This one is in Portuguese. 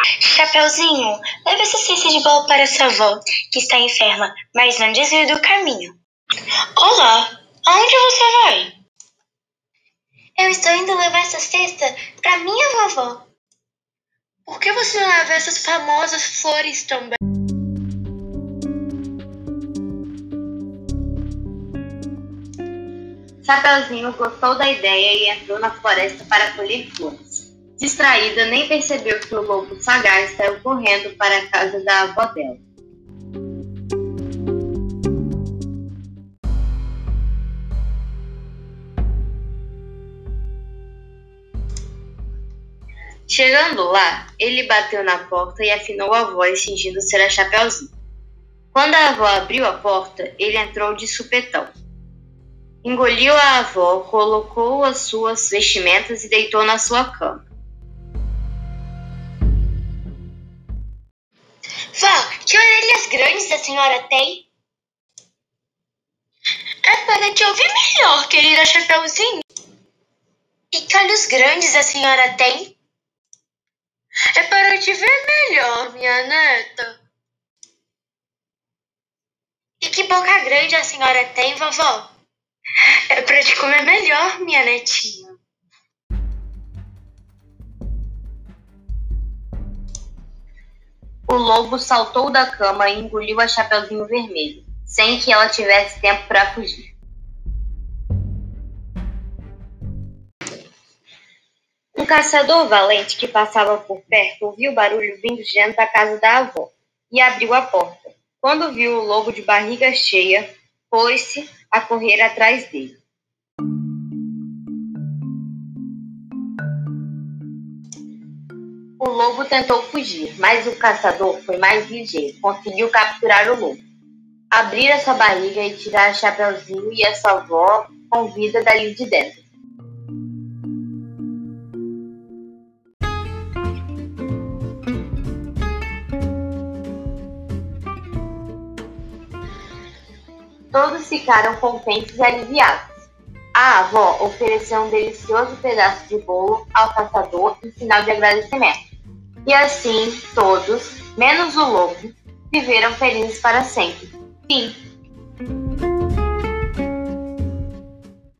Chapeuzinho, leve essa cesta de bolo para sua avó, que está enferma, mas não desvie do caminho. Olá, aonde você vai? Eu estou indo levar essa cesta para minha vovó. Por que você não leva essas famosas flores também? Chapeuzinho gostou da ideia e entrou na floresta para colher flores. Distraída, nem percebeu que o lobo sagaz saiu correndo para a casa da avó dela. Chegando lá, ele bateu na porta e afinou a voz, fingindo ser a Chapeuzinho. Quando a avó abriu a porta, ele entrou de supetão. Engoliu a avó, colocou as suas vestimentas e deitou na sua cama. A senhora tem? É para te ouvir melhor, querida Chapeuzinho. E que olhos grandes a senhora tem? É para te ver melhor, minha neta. E que boca grande a senhora tem, vovó? É para te comer melhor, minha netinha. O lobo saltou da cama e engoliu a Chapeuzinho Vermelho, sem que ela tivesse tempo para fugir. Um caçador valente que passava por perto ouviu o barulho vindo de dentro da casa da avó e abriu a porta. Quando viu o lobo de barriga cheia, pôs-se a correr atrás dele. O lobo tentou fugir, mas o caçador foi mais ligeiro, conseguiu capturar o lobo. Abrir a sua barriga e tirar o chapeuzinho e a sua avó com vida dali de dentro. Todos ficaram contentes e aliviados. A avó ofereceu um delicioso pedaço de bolo ao caçador em sinal de agradecimento. E assim, todos, menos o lobo, viveram felizes para sempre. Fim.